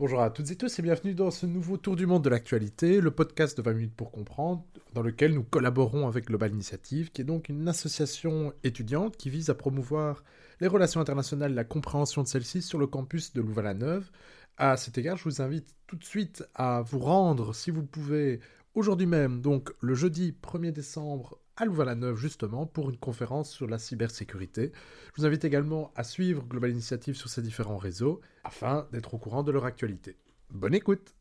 Bonjour à toutes et tous et bienvenue dans ce nouveau tour du monde de l'actualité, le podcast de 20 minutes pour comprendre, dans lequel nous collaborons avec Global Initiative, qui est donc une association étudiante qui vise à promouvoir les relations internationales la compréhension de celles-ci sur le campus de Louvain-la-Neuve. À cet égard, je vous invite tout de suite à vous rendre, si vous pouvez, aujourd'hui même, donc le jeudi 1er décembre à Louvain-la-Neuve justement pour une conférence sur la cybersécurité. Je vous invite également à suivre Global Initiative sur ses différents réseaux afin d'être au courant de leur actualité. Bonne écoute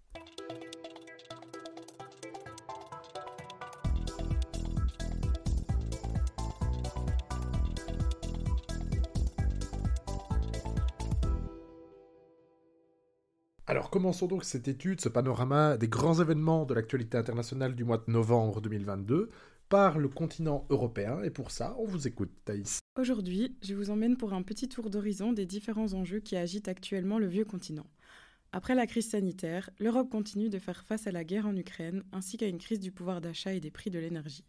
Alors commençons donc cette étude, ce panorama des grands événements de l'actualité internationale du mois de novembre 2022 par le continent européen. Et pour ça, on vous écoute, Thaïs. Aujourd'hui, je vous emmène pour un petit tour d'horizon des différents enjeux qui agitent actuellement le vieux continent. Après la crise sanitaire, l'Europe continue de faire face à la guerre en Ukraine ainsi qu'à une crise du pouvoir d'achat et des prix de l'énergie.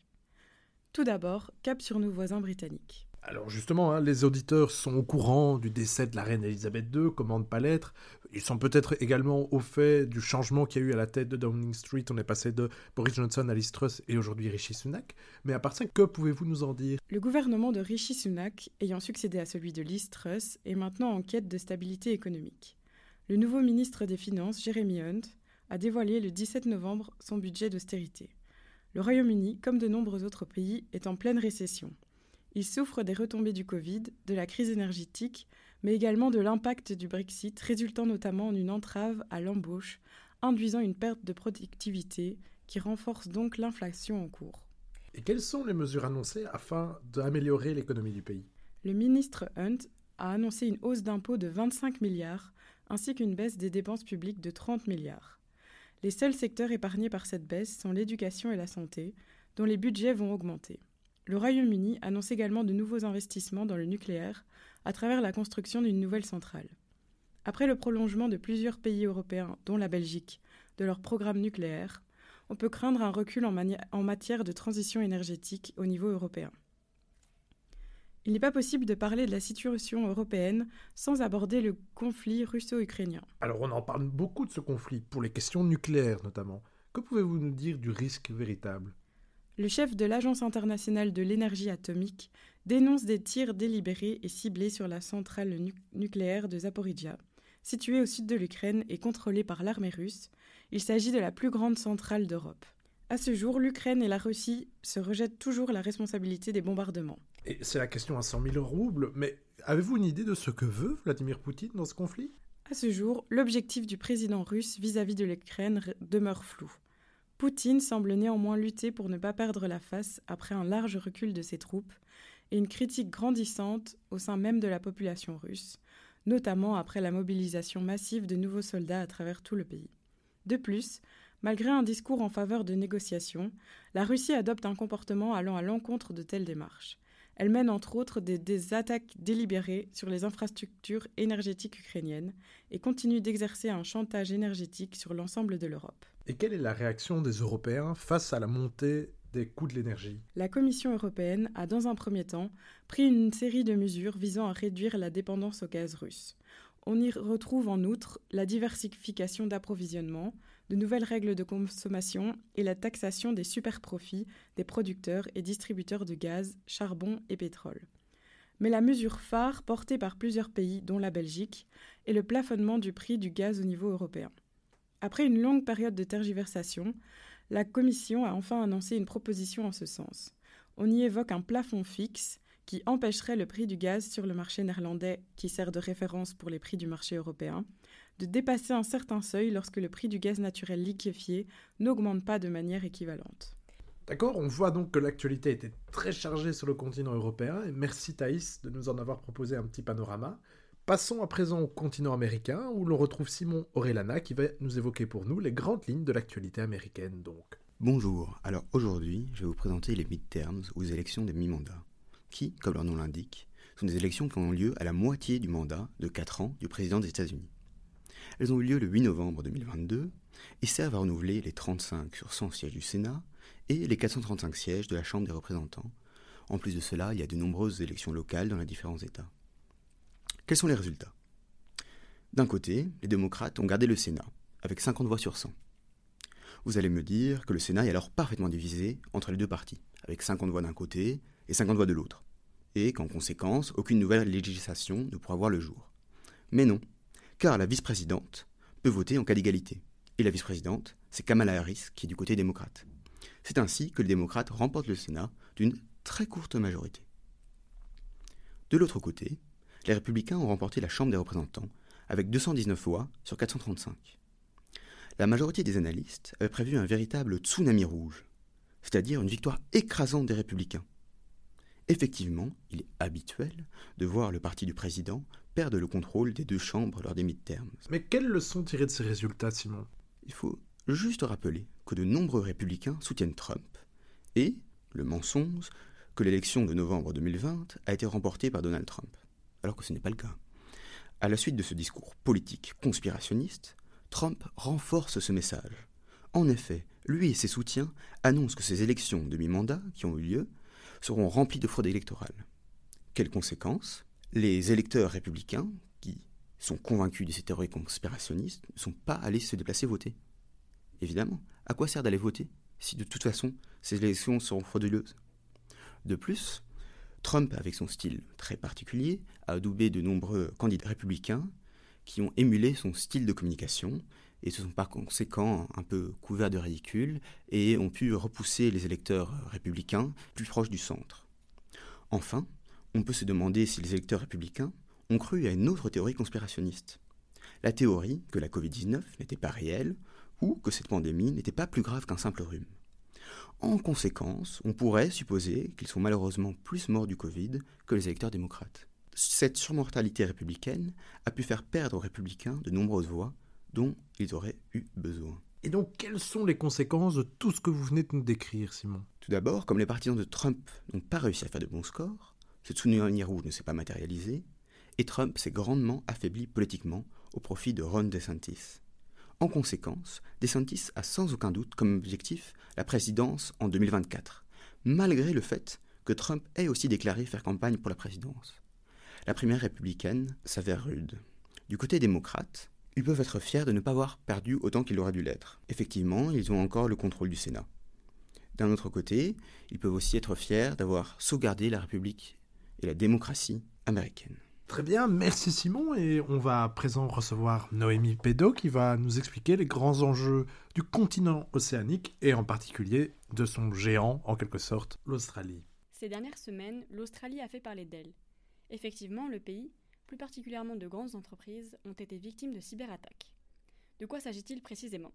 Tout d'abord, cap sur nos voisins britanniques. Alors justement, hein, les auditeurs sont au courant du décès de la reine Elisabeth II, comment ne pas l'être. Ils sont peut-être également au fait du changement qu'il y a eu à la tête de Downing Street. On est passé de Boris Johnson à Liz Truss et aujourd'hui Rishi Sunak. Mais à part ça, que pouvez-vous nous en dire? Le gouvernement de Rishi Sunak, ayant succédé à celui de Liz Truss, est maintenant en quête de stabilité économique. Le nouveau ministre des Finances, Jeremy Hunt, a dévoilé le 17 novembre son budget d'austérité. Le Royaume-Uni, comme de nombreux autres pays, est en pleine récession. Il souffre des retombées du Covid, de la crise énergétique, mais également de l'impact du Brexit, résultant notamment en une entrave à l'embauche, induisant une perte de productivité qui renforce donc l'inflation en cours. Et quelles sont les mesures annoncées afin d'améliorer l'économie du pays? Le ministre Hunt a annoncé une hausse d'impôts de 25 milliards ainsi qu'une baisse des dépenses publiques de 30 milliards. Les seuls secteurs épargnés par cette baisse sont l'éducation et la santé, dont les budgets vont augmenter. Le Royaume-Uni annonce également de nouveaux investissements dans le nucléaire à travers la construction d'une nouvelle centrale. Après le prolongement de plusieurs pays européens, dont la Belgique, de leur programme nucléaire, on peut craindre un recul en, matière de transition énergétique au niveau européen. Il n'est pas possible de parler de la situation européenne sans aborder le conflit russo-ukrainien. Alors on en parle beaucoup de ce conflit, pour les questions nucléaires notamment. Que pouvez-vous nous dire du risque véritable? Le chef de l'Agence internationale de l'énergie atomique dénonce des tirs délibérés et ciblés sur la centrale nucléaire de Zaporizhia, située au sud de l'Ukraine et contrôlée par l'armée russe. Il s'agit de la plus grande centrale d'Europe. À ce jour, l'Ukraine et la Russie se rejettent toujours la responsabilité des bombardements. Et c'est la question à 100 000 roubles, mais avez-vous une idée de ce que veut Vladimir Poutine dans ce conflit? À ce jour, l'objectif du président russe vis-à-vis -vis de l'Ukraine demeure flou. Poutine semble néanmoins lutter pour ne pas perdre la face après un large recul de ses troupes et une critique grandissante au sein même de la population russe, notamment après la mobilisation massive de nouveaux soldats à travers tout le pays. De plus, malgré un discours en faveur de négociations, la Russie adopte un comportement allant à l'encontre de telles démarches. Elle mène entre autres des, des, attaques délibérées sur les infrastructures énergétiques ukrainiennes et continue d'exercer un chantage énergétique sur l'ensemble de l'Europe. Et quelle est la réaction des Européens face à la montée des coûts de l'énergie? La Commission européenne a dans un premier temps pris une série de mesures visant à réduire la dépendance au gaz russe. On y retrouve en outre la diversification d'approvisionnement, de nouvelles règles de consommation et la taxation des superprofits des producteurs et distributeurs de gaz, charbon et pétrole. Mais la mesure phare portée par plusieurs pays, dont la Belgique, est le plafonnement du prix du gaz au niveau européen. Après une longue période de tergiversation, la Commission a enfin annoncé une proposition en ce sens. On y évoque un plafond fixe qui empêcherait le prix du gaz sur le marché néerlandais, qui sert de référence pour les prix du marché européen, de dépasser un certain seuil lorsque le prix du gaz naturel liquéfié n'augmente pas de manière équivalente. D'accord, on voit donc que l'actualité était très chargée sur le continent européen, et merci Thaïs de nous en avoir proposé un petit panorama. Passons à présent au continent américain, où l'on retrouve Simon Orellana qui va nous évoquer pour nous les grandes lignes de l'actualité américaine donc. Bonjour, alors aujourd'hui je vais vous présenter les midterms ou les élections des mi-mandats, qui, comme leur nom l'indique, sont des élections qui ont lieu à la moitié du mandat de 4 ans du président des États-Unis. Elles ont eu lieu le 8 novembre 2022 et servent à renouveler les 35 sur 100 sièges du Sénat et les 435 sièges de la Chambre des représentants. En plus de cela, il y a de nombreuses élections locales dans les différents États. Quels sont les résultats? D'un côté, les démocrates ont gardé le Sénat, avec 50 voix sur 100. Vous allez me dire que le Sénat est alors parfaitement divisé entre les deux partis, avec 50 voix d'un côté et 50 voix de l'autre, et qu'en conséquence, aucune nouvelle législation ne pourra voir le jour. Mais non, car la vice-présidente peut voter en cas d'égalité, et la vice-présidente, c'est Kamala Harris qui est du côté démocrate. C'est ainsi que les démocrates remportent le Sénat d'une très courte majorité. De l'autre côté, les républicains ont remporté la Chambre des représentants avec 219 voix sur 435. La majorité des analystes avait prévu un véritable tsunami rouge, c'est-à-dire une victoire écrasante des républicains. Effectivement, il est habituel de voir le parti du président perdre le contrôle des deux chambres lors des midterms. Mais quelles leçons tirer de ces résultats, Simon? Il faut juste rappeler que de nombreux républicains soutiennent Trump et le mensonge que l'élection de novembre 2020 a été remportée par Donald Trump, alors que ce n'est pas le cas. À la suite de ce discours politique conspirationniste, Trump renforce ce message. En effet, lui et ses soutiens annoncent que ces élections de mi-mandat qui ont eu lieu seront remplies de fraude électorale. Quelles conséquences? Les électeurs républicains, qui sont convaincus de ces théories conspirationnistes, ne sont pas allés se déplacer voter. Évidemment, à quoi sert d'aller voter si de toute façon ces élections seront frauduleuses? De plus, Trump, avec son style très particulier, a adoubé de nombreux candidats républicains qui ont émulé son style de communication et se sont par conséquent un peu couverts de ridicule et ont pu repousser les électeurs républicains plus proches du centre. Enfin, on peut se demander si les électeurs républicains ont cru à une autre théorie conspirationniste. La théorie que la Covid-19 n'était pas réelle ou que cette pandémie n'était pas plus grave qu'un simple rhume. En conséquence, on pourrait supposer qu'ils sont malheureusement plus morts du Covid que les électeurs démocrates. Cette surmortalité républicaine a pu faire perdre aux républicains de nombreuses voix dont ils auraient eu besoin. Et donc, quelles sont les conséquences de tout ce que vous venez de nous décrire, Simon? Tout d'abord, comme les partisans de Trump n'ont pas réussi à faire de bons scores, ce tsunami rouge ne s'est pas matérialisé, et Trump s'est grandement affaibli politiquement au profit de Ron DeSantis. En conséquence, DeSantis a sans aucun doute comme objectif la présidence en 2024, malgré le fait que Trump ait aussi déclaré faire campagne pour la présidence. La primaire républicaine s'avère rude. Du côté démocrate, ils peuvent être fiers de ne pas avoir perdu autant qu'il aurait dû l'être. Effectivement, ils ont encore le contrôle du Sénat. D'un autre côté, ils peuvent aussi être fiers d'avoir sauvegardé la République et la démocratie américaine. Très bien, merci Simon. Et on va à présent recevoir Noémie Pédo qui va nous expliquer les grands enjeux du continent océanique et en particulier de son géant, en quelque sorte, l'Australie. Ces dernières semaines, l'Australie a fait parler d'elle. Effectivement, le pays, plus particulièrement de grandes entreprises, ont été victimes de cyberattaques. De quoi s'agit-il précisément?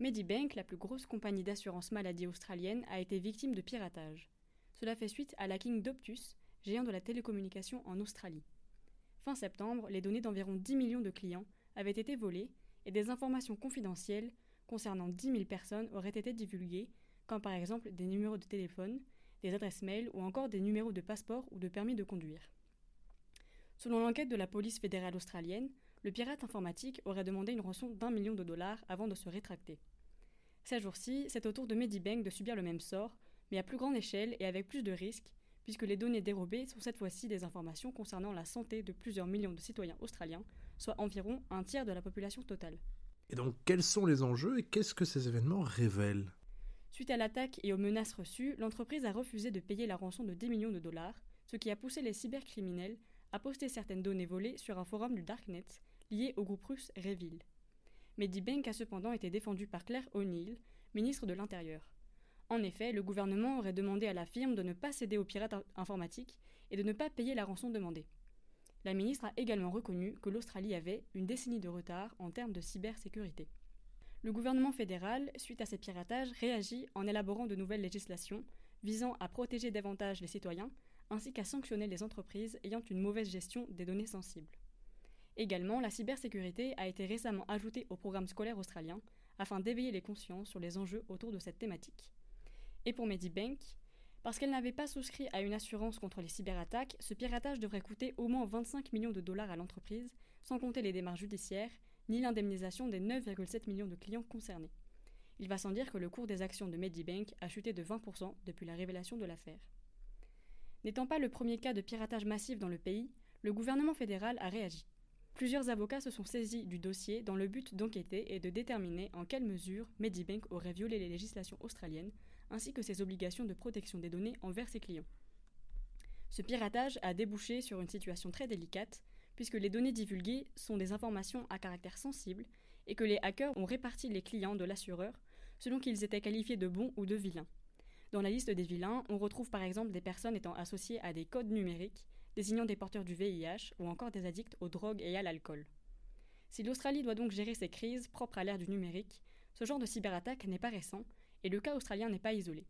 Medibank, la plus grosse compagnie d'assurance maladie australienne, a été victime de piratage. Cela fait suite à l'hacking d'Optus, géant de la télécommunication en Australie. Fin septembre, les données d'environ 10 millions de clients avaient été volées et des informations confidentielles concernant 10 000 personnes auraient été divulguées, comme par exemple des numéros de téléphone, des adresses mail ou encore des numéros de passeport ou de permis de conduire. Selon l'enquête de la police fédérale australienne, le pirate informatique aurait demandé une rançon d'un million de dollars avant de se rétracter. Ces jours-ci, c'est au tour de Medibank de subir le même sort, mais à plus grande échelle et avec plus de risques, puisque les données dérobées sont cette fois-ci des informations concernant la santé de plusieurs millions de citoyens australiens, soit environ un tiers de la population totale. Et donc, quels sont les enjeux et qu'est-ce que ces événements révèlent? Suite à l'attaque et aux menaces reçues, l'entreprise a refusé de payer la rançon de 10 millions de dollars, ce qui a poussé les cybercriminels à poster certaines données volées sur un forum du Darknet lié au groupe russe Revil. Medibank a cependant été défendu par Claire O'Neill, ministre de l'Intérieur. En effet, le gouvernement aurait demandé à la firme de ne pas céder aux pirates informatiques et de ne pas payer la rançon demandée. La ministre a également reconnu que l'Australie avait une décennie de retard en termes de cybersécurité. Le gouvernement fédéral, suite à ces piratages, réagit en élaborant de nouvelles législations visant à protéger davantage les citoyens ainsi qu'à sanctionner les entreprises ayant une mauvaise gestion des données sensibles. Également, la cybersécurité a été récemment ajoutée au programme scolaire australien afin d'éveiller les consciences sur les enjeux autour de cette thématique. Et pour Medibank, parce qu'elle n'avait pas souscrit à une assurance contre les cyberattaques, ce piratage devrait coûter au moins 25 millions de dollars à l'entreprise, sans compter les démarches judiciaires, ni l'indemnisation des 9,7 millions de clients concernés. Il va sans dire que le cours des actions de Medibank a chuté de 20% depuis la révélation de l'affaire. N'étant pas le premier cas de piratage massif dans le pays, le gouvernement fédéral a réagi. Plusieurs avocats se sont saisis du dossier dans le but d'enquêter et de déterminer en quelle mesure Medibank aurait violé les législations australiennes, ainsi que ses obligations de protection des données envers ses clients. Ce piratage a débouché sur une situation très délicate, puisque les données divulguées sont des informations à caractère sensible et que les hackers ont réparti les clients de l'assureur selon qu'ils étaient qualifiés de bons ou de vilains. Dans la liste des vilains, on retrouve par exemple des personnes étant associées à des codes numériques, désignant des porteurs du VIH ou encore des addicts aux drogues et à l'alcool. Si l'Australie doit donc gérer ces crises propres à l'ère du numérique, ce genre de cyberattaque n'est pas récent et le cas australien n'est pas isolé.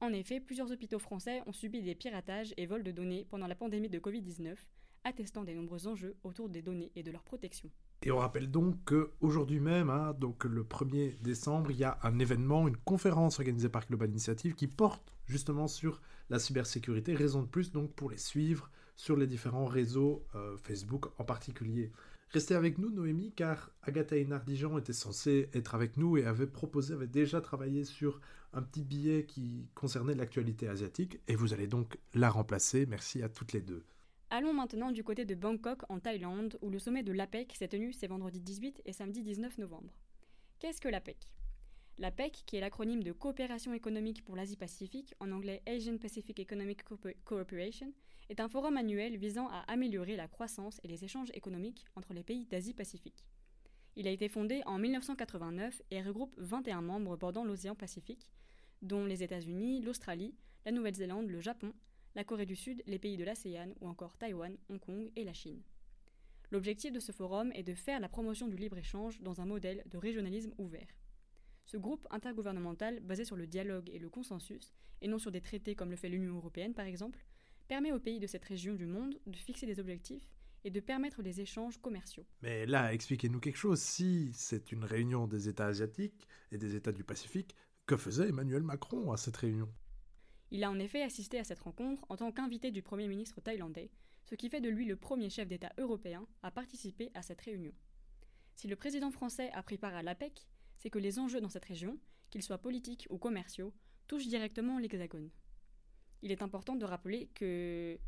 En effet, plusieurs hôpitaux français ont subi des piratages et vols de données pendant la pandémie de Covid-19, attestant des nombreux enjeux autour des données et de leur protection. Et on rappelle donc qu'aujourd'hui même, hein, donc le 1er décembre, il y a un événement, une conférence organisée par Global Initiative qui porte justement sur la cybersécurité. Raison de plus donc pour les suivre sur les différents réseaux euh, Facebook en particulier. Restez avec nous, Noémie, car Agatha Hénard-Dijon était censée être avec nous et avait proposé, avait déjà travaillé sur un petit billet qui concernait l'actualité asiatique, et vous allez donc la remplacer. Merci à toutes les deux. Allons maintenant du côté de Bangkok en Thaïlande, où le sommet de l'APEC s'est tenu ces vendredi 18 et samedi 19 novembre. Qu'est-ce que l'APEC? L'APEC, qui est l'acronyme de Coopération économique pour l'Asie-Pacifique, en anglais Asian Pacific Economic Cooperation, est un forum annuel visant à améliorer la croissance et les échanges économiques entre les pays d'Asie-Pacifique. Il a été fondé en 1989 et regroupe 21 membres bordant l'océan Pacifique, dont les États-Unis, l'Australie, la Nouvelle-Zélande, le Japon, la Corée du Sud, les pays de l'ASEAN ou encore Taïwan, Hong Kong et la Chine. L'objectif de ce forum est de faire la promotion du libre-échange dans un modèle de régionalisme ouvert. Ce groupe intergouvernemental, basé sur le dialogue et le consensus, et non sur des traités comme le fait l'Union européenne par exemple, permet aux pays de cette région du monde de fixer des objectifs et de permettre les échanges commerciaux. Mais là, expliquez-nous quelque chose. Si c'est une réunion des États asiatiques et des États du Pacifique, que faisait Emmanuel Macron à cette réunion? Il a en effet assisté à cette rencontre en tant qu'invité du Premier ministre thaïlandais, ce qui fait de lui le premier chef d'État européen à participer à cette réunion. Si le président français a pris part à l'APEC, c'est que les enjeux dans cette région, qu'ils soient politiques ou commerciaux, touchent directement l'Hexagone. Il est important de rappeler que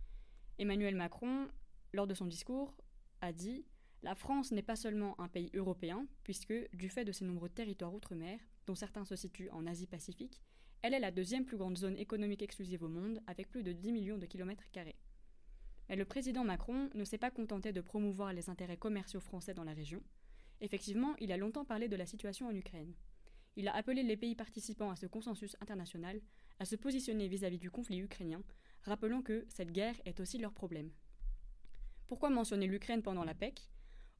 Emmanuel Macron, lors de son discours, a dit La France n'est pas seulement un pays européen, puisque, du fait de ses nombreux territoires outre-mer, dont certains se situent en Asie-Pacifique, elle est la deuxième plus grande zone économique exclusive au monde, avec plus de 10 millions de kilomètres carrés. Mais le président Macron ne s'est pas contenté de promouvoir les intérêts commerciaux français dans la région. Effectivement, il a longtemps parlé de la situation en Ukraine. Il a appelé les pays participants à ce consensus international à se positionner vis-à-vis -vis du conflit ukrainien, rappelant que cette guerre est aussi leur problème. Pourquoi mentionner l'Ukraine pendant la PEC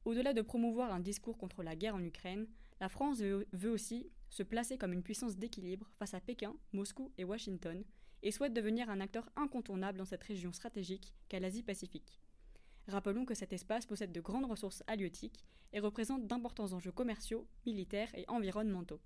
Au-delà de promouvoir un discours contre la guerre en Ukraine, la France veut aussi se placer comme une puissance d'équilibre face à Pékin, Moscou et Washington, et souhaite devenir un acteur incontournable dans cette région stratégique qu'est l'Asie-Pacifique. Rappelons que cet espace possède de grandes ressources halieutiques et représente d'importants enjeux commerciaux, militaires et environnementaux.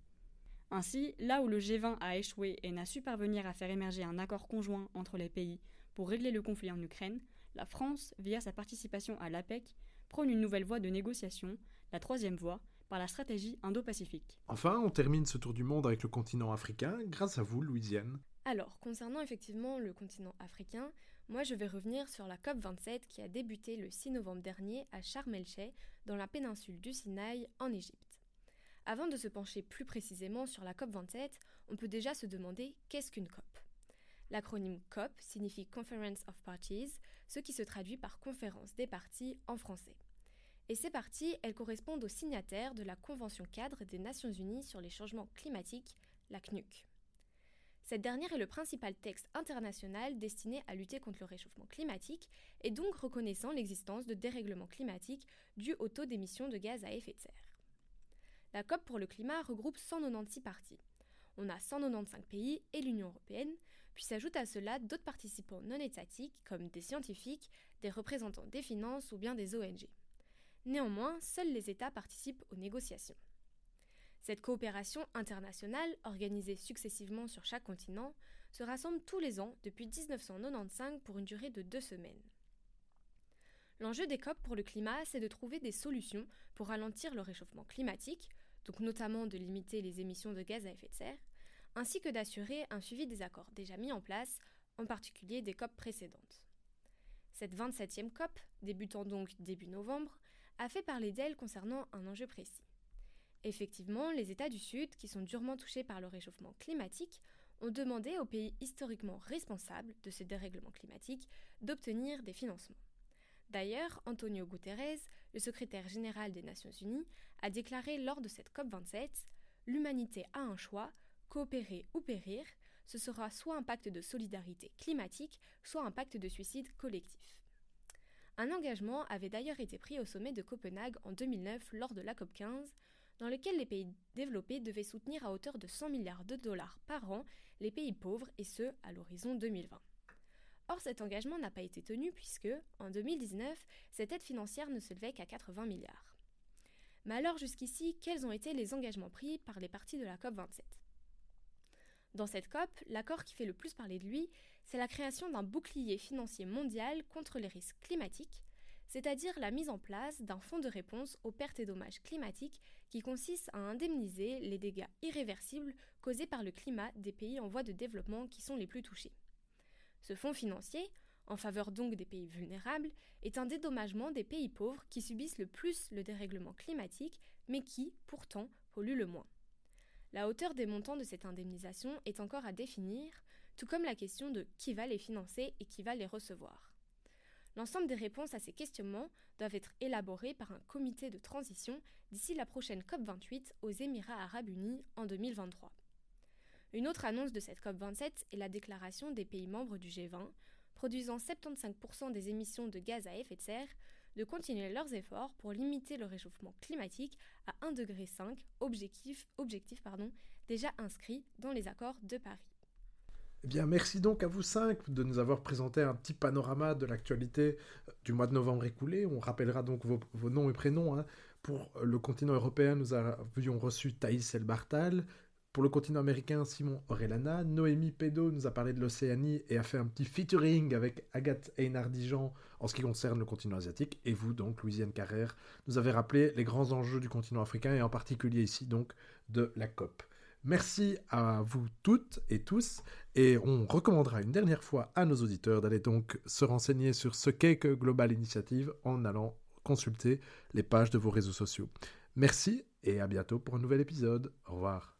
Ainsi, là où le G20 a échoué et n'a su parvenir à faire émerger un accord conjoint entre les pays pour régler le conflit en Ukraine, la France, via sa participation à l'APEC, prône une nouvelle voie de négociation, la troisième voie, par la stratégie Indo-Pacifique. Enfin, on termine ce tour du monde avec le continent africain, grâce à vous, Louisiane. Alors, concernant effectivement le continent africain, moi je vais revenir sur la COP27 qui a débuté le 6 novembre dernier à Sharm el-Sheikh, dans la péninsule du Sinaï, en Égypte. Avant de se pencher plus précisément sur la COP27, on peut déjà se demander qu'est-ce qu'une COP? L'acronyme COP signifie Conference of Parties, ce qui se traduit par conférence des parties en français. Et ces parties, elles correspondent aux signataires de la Convention cadre des Nations Unies sur les changements climatiques, la CNUC. Cette dernière est le principal texte international destiné à lutter contre le réchauffement climatique et donc reconnaissant l'existence de dérèglements climatiques dus au taux d'émissions de gaz à effet de serre. La COP pour le climat regroupe 196 parties. On a 195 pays et l'Union européenne, puis s'ajoutent à cela d'autres participants non étatiques comme des scientifiques, des représentants des finances ou bien des ONG. Néanmoins, seuls les États participent aux négociations. Cette coopération internationale, organisée successivement sur chaque continent, se rassemble tous les ans depuis 1995 pour une durée de deux semaines. L'enjeu des COP pour le climat, c'est de trouver des solutions pour ralentir le réchauffement climatique, donc notamment de limiter les émissions de gaz à effet de serre, ainsi que d'assurer un suivi des accords déjà mis en place, en particulier des COP précédentes. Cette 27e COP, débutant donc début novembre, a fait parler d'elle concernant un enjeu précis. Effectivement, les États du Sud, qui sont durement touchés par le réchauffement climatique, ont demandé aux pays historiquement responsables de ce dérèglement climatique d'obtenir des financements. D'ailleurs, Antonio Guterres, le secrétaire général des Nations Unies, a déclaré lors de cette COP27 L'humanité a un choix, coopérer ou périr, ce sera soit un pacte de solidarité climatique, soit un pacte de suicide collectif. Un engagement avait d'ailleurs été pris au sommet de Copenhague en 2009 lors de la COP15, dans lequel les pays développés devaient soutenir à hauteur de 100 milliards de dollars par an les pays pauvres, et ce, à l'horizon 2020. Or, cet engagement n'a pas été tenu puisque, en 2019, cette aide financière ne se levait qu'à 80 milliards. Mais alors, jusqu'ici, quels ont été les engagements pris par les parties de la COP27 Dans cette COP, l'accord qui fait le plus parler de lui, c'est la création d'un bouclier financier mondial contre les risques climatiques, c'est-à-dire la mise en place d'un fonds de réponse aux pertes et dommages climatiques qui consiste à indemniser les dégâts irréversibles causés par le climat des pays en voie de développement qui sont les plus touchés. Ce fonds financier, en faveur donc des pays vulnérables, est un dédommagement des pays pauvres qui subissent le plus le dérèglement climatique, mais qui, pourtant, polluent le moins. La hauteur des montants de cette indemnisation est encore à définir, tout comme la question de qui va les financer et qui va les recevoir. L'ensemble des réponses à ces questionnements doivent être élaborées par un comité de transition d'ici la prochaine COP28 aux Émirats arabes unis en 2023. Une autre annonce de cette COP27 est la déclaration des pays membres du G20, produisant 75% des émissions de gaz à effet de serre, de continuer leurs efforts pour limiter le réchauffement climatique à 1,5 degré, objectif, déjà inscrit dans les accords de Paris. Eh bien, merci donc à vous cinq de nous avoir présenté un petit panorama de l'actualité du mois de novembre écoulé. On rappellera donc vos, noms et prénoms. Hein. Pour le continent européen, nous avions reçu Thaïs Elbartal. Pour le continent américain, Simon Orellana. Noémie Pédo nous a parlé de l'Océanie et a fait un petit featuring avec Agathe Einar-Dijon en ce qui concerne le continent asiatique. Et vous, donc, Louisiane Carrère, nous avez rappelé les grands enjeux du continent africain et en particulier ici, donc, de la COP. Merci à vous toutes et tous, et on recommandera une dernière fois à nos auditeurs d'aller donc se renseigner sur ce qu'est que Global Initiative en allant consulter les pages de vos réseaux sociaux. Merci et à bientôt pour un nouvel épisode. Au revoir.